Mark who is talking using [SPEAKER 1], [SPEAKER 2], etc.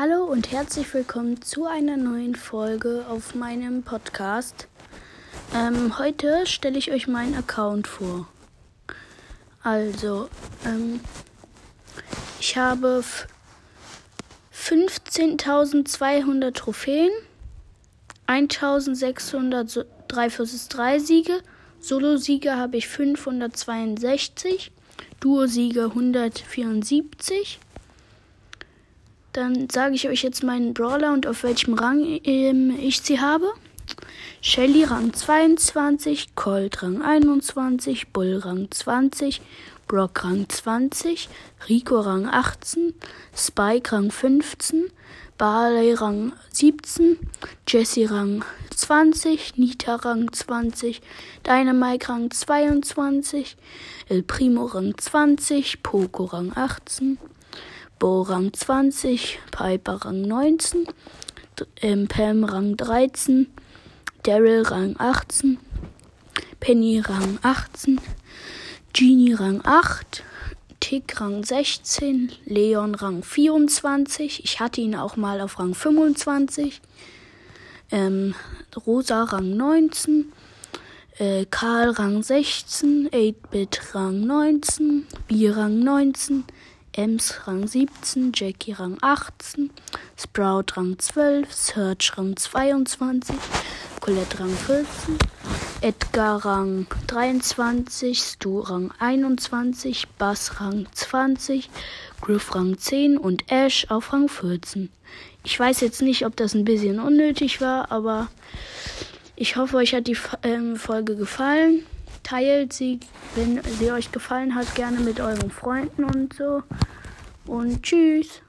[SPEAKER 1] Hallo und herzlich willkommen zu einer neuen Folge auf meinem Podcast. Ähm, heute stelle ich euch meinen Account vor. Also, ähm, ich habe 15.200 Trophäen, 1.603 vs 3 Siege, Solo-Siege habe ich 562, Duo-Siege 174. Dann sage ich euch jetzt meinen Brawler und auf welchem Rang ähm, ich sie habe. Shelly Rang 22, Colt Rang 21, Bull Rang 20, Brock Rang 20, Rico Rang 18, Spike Rang 15, Barley Rang 17, Jesse Rang 20, Nita Rang 20, Dynamite Rang 22, El Primo Rang 20, Poco Rang 18, Bo Rang 20, Piper Rang 19, ähm, Pam Rang 13, Daryl Rang 18, Penny Rang 18, Genie Rang 8, Tick Rang 16, Leon Rang 24, ich hatte ihn auch mal auf Rang 25, ähm, Rosa Rang 19, äh, Karl Rang 16, 8-Bit Rang 19, B Rang 19, Ems Rang 17, Jackie Rang 18, Sprout Rang 12, Search Rang 22, Colette Rang 14, Edgar Rang 23, Stu Rang 21, Bass Rang 20, Griff Rang 10 und Ash auf Rang 14. Ich weiß jetzt nicht, ob das ein bisschen unnötig war, aber ich hoffe, euch hat die ähm, Folge gefallen. Teilt sie, wenn sie euch gefallen hat, gerne mit euren Freunden und so. Und tschüss.